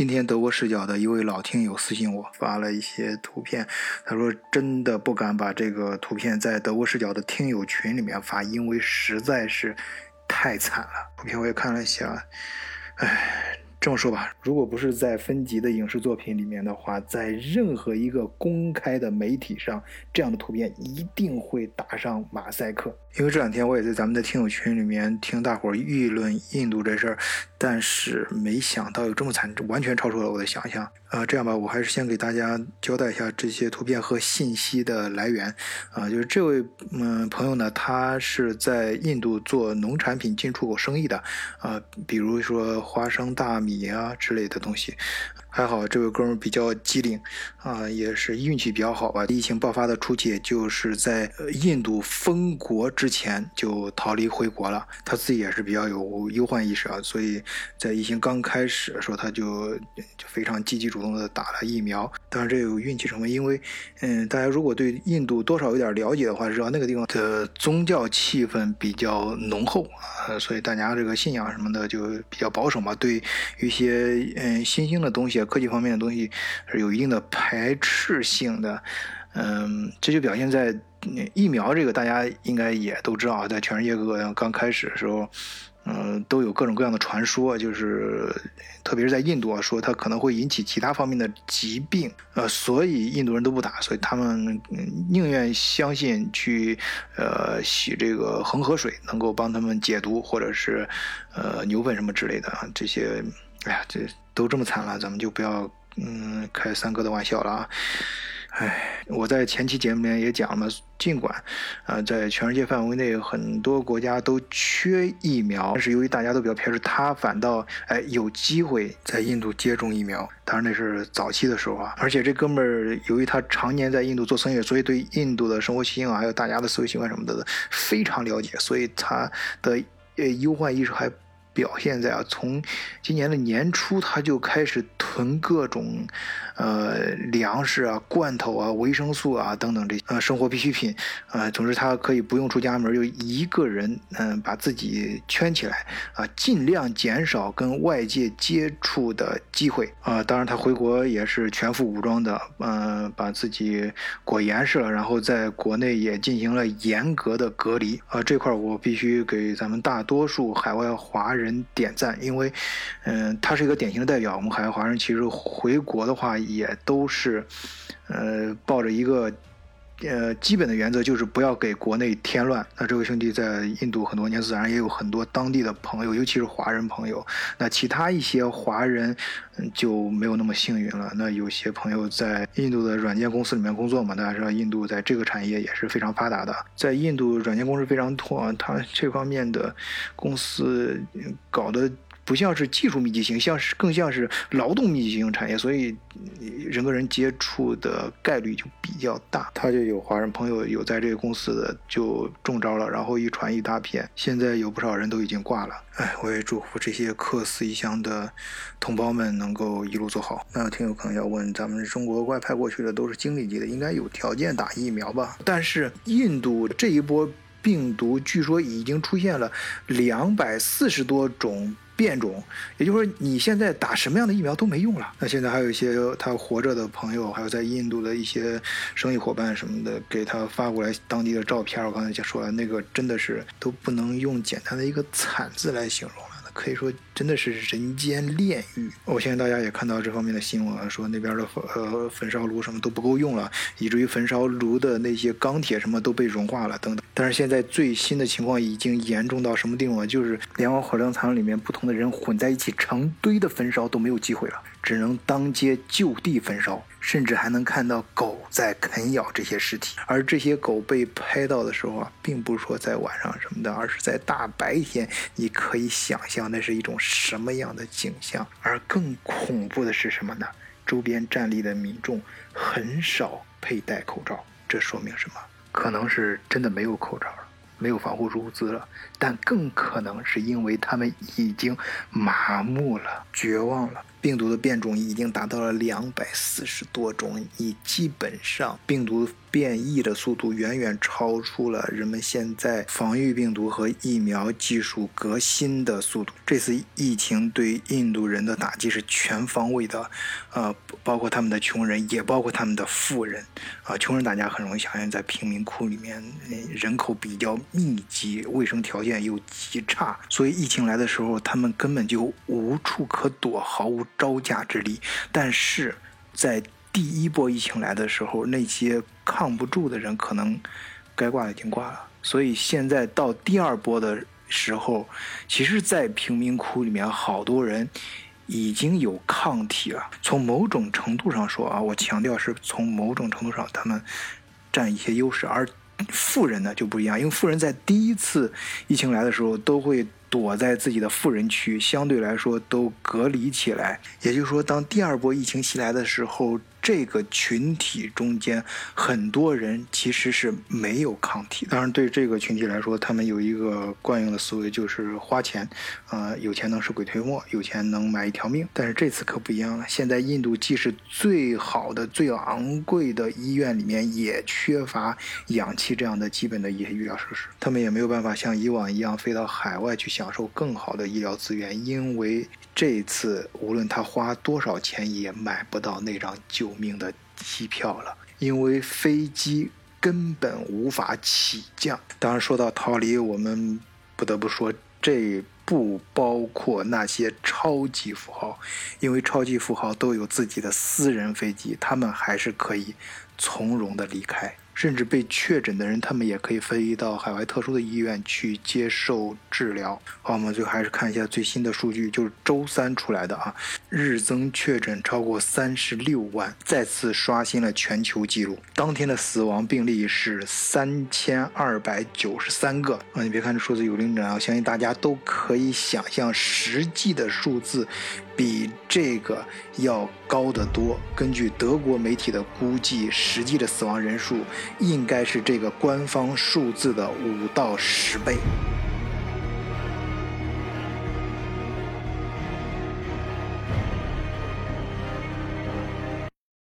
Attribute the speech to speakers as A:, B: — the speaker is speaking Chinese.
A: 今天德国视角的一位老听友私信我，发了一些图片，他说真的不敢把这个图片在德国视角的听友群里面发，因为实在是太惨了。图片我也看了一下，唉。这么说吧，如果不是在分级的影视作品里面的话，在任何一个公开的媒体上，这样的图片一定会打上马赛克。因为这两天我也在咱们的听友群里面听大伙儿议论印度这事儿，但是没想到有这么惨，完全超出了我的想象。呃，这样吧，我还是先给大家交代一下这些图片和信息的来源。啊，就是这位嗯朋友呢，他是在印度做农产品进出口生意的，啊，比如说花生、大米啊之类的东西。还好这位哥们比较机灵，啊，也是运气比较好吧。疫情爆发的初期，就是在印度封国之前就逃离回国了。他自己也是比较有忧患意识啊，所以在疫情刚开始的时候，他就就非常积极主动的打了疫苗。当然这有运气成分，因为嗯，大家如果对印度多少有点了解的话，知道那个地方的宗教气氛比较浓厚啊，所以大家这个信仰什么的就比较保守嘛，对一些嗯新兴的东西。科技方面的东西是有一定的排斥性的，嗯，这就表现在疫苗这个，大家应该也都知道，在全世界各个刚开始的时候，嗯，都有各种各样的传说，就是特别是在印度啊，说它可能会引起其他方面的疾病，呃，所以印度人都不打，所以他们宁愿相信去呃洗这个恒河水能够帮他们解毒，或者是呃牛粪什么之类的啊，这些。哎呀，这都这么惨了，咱们就不要嗯开三哥的玩笑了啊！哎，我在前期节目里面也讲了，尽管啊在全世界范围内很多国家都缺疫苗，但是由于大家都比较偏执，他反倒哎有机会在印度接种疫苗。当然那是早期的时候啊，而且这哥们儿由于他常年在印度做生意，所以对印度的生活习性啊，还有大家的思维习惯什么的非常了解，所以他的呃忧患意识还。表现在啊，从今年的年初他就开始囤各种，呃，粮食啊、罐头啊、维生素啊等等这呃生活必需品，呃，总之他可以不用出家门，就一个人嗯把自己圈起来啊，尽量减少跟外界接触的机会啊。当然他回国也是全副武装的，嗯，把自己裹严实了，然后在国内也进行了严格的隔离啊。这块我必须给咱们大多数海外华人。人点赞，因为，嗯，他是一个典型的代表。我们海外华人其实回国的话，也都是，呃，抱着一个。呃，基本的原则就是不要给国内添乱。那这位兄弟在印度很多年，自然也有很多当地的朋友，尤其是华人朋友。那其他一些华人就没有那么幸运了。那有些朋友在印度的软件公司里面工作嘛，大家知道印度在这个产业也是非常发达的。在印度软件公司非常多，他这方面的公司搞的。不像是技术密集型，像是更像是劳动密集型产业，所以人跟人接触的概率就比较大。他就有华人朋友有在这个公司的就中招了，然后一传一大片，现在有不少人都已经挂了。哎，我也祝福这些客死异乡的同胞们能够一路走好。那听友可能要问，咱们中国外派过去的都是经理级的，应该有条件打疫苗吧？但是印度这一波病毒据说已经出现了两百四十多种。变种，也就是说，你现在打什么样的疫苗都没用了。那现在还有一些他活着的朋友，还有在印度的一些生意伙伴什么的，给他发过来当地的照片。我刚才就说了，那个真的是都不能用简单的一个惨字来形容。可以说真的是人间炼狱。我相信大家也看到这方面的新闻，说那边的呃焚烧炉什么都不够用了，以至于焚烧炉的那些钢铁什么都被融化了等等。但是现在最新的情况已经严重到什么地步？就是连往火葬场里面不同的人混在一起成堆的焚烧都没有机会了。只能当街就地焚烧，甚至还能看到狗在啃咬这些尸体。而这些狗被拍到的时候啊，并不是说在晚上什么的，而是在大白天。你可以想象那是一种什么样的景象。而更恐怖的是什么呢？周边站立的民众很少佩戴口罩，这说明什么？可能是真的没有口罩了。没有防护物资了，但更可能是因为他们已经麻木了、绝望了。病毒的变种已经达到了两百四十多种，你基本上病毒。变异的速度远远超出了人们现在防御病毒和疫苗技术革新的速度。这次疫情对印度人的打击是全方位的，呃，包括他们的穷人，也包括他们的富人。啊，穷人大家很容易想象，在贫民窟里面，人口比较密集，卫生条件又极差，所以疫情来的时候，他们根本就无处可躲，毫无招架之力。但是在第一波疫情来的时候，那些抗不住的人可能该挂的已经挂了，所以现在到第二波的时候，其实，在贫民窟里面，好多人已经有抗体了。从某种程度上说啊，我强调是从某种程度上，他们占一些优势，而富人呢就不一样，因为富人在第一次疫情来的时候都会。躲在自己的富人区，相对来说都隔离起来。也就是说，当第二波疫情袭来的时候。这个群体中间很多人其实是没有抗体。当然，对这个群体来说，他们有一个惯用的思维，就是花钱，呃，有钱能使鬼推磨，有钱能买一条命。但是这次可不一样了。现在印度既是最好的、最昂贵的医院里面，也缺乏氧气这样的基本的一些医疗设施。他们也没有办法像以往一样飞到海外去享受更好的医疗资源，因为这次无论他花多少钱，也买不到那张救。救命的机票了，因为飞机根本无法起降。当然，说到逃离，我们不得不说，这不包括那些超级富豪，因为超级富豪都有自己的私人飞机，他们还是可以从容的离开。甚至被确诊的人，他们也可以飞到海外特殊的医院去接受治疗。好，我们最后还是看一下最新的数据，就是周三出来的啊，日增确诊超过三十六万，再次刷新了全球纪录。当天的死亡病例是三千二百九十三个啊！你别看这数字有零整啊，相信大家都可以想象，实际的数字比这个要高得多。根据德国媒体的估计，实际的死亡人数。应该是这个官方数字的五到十倍。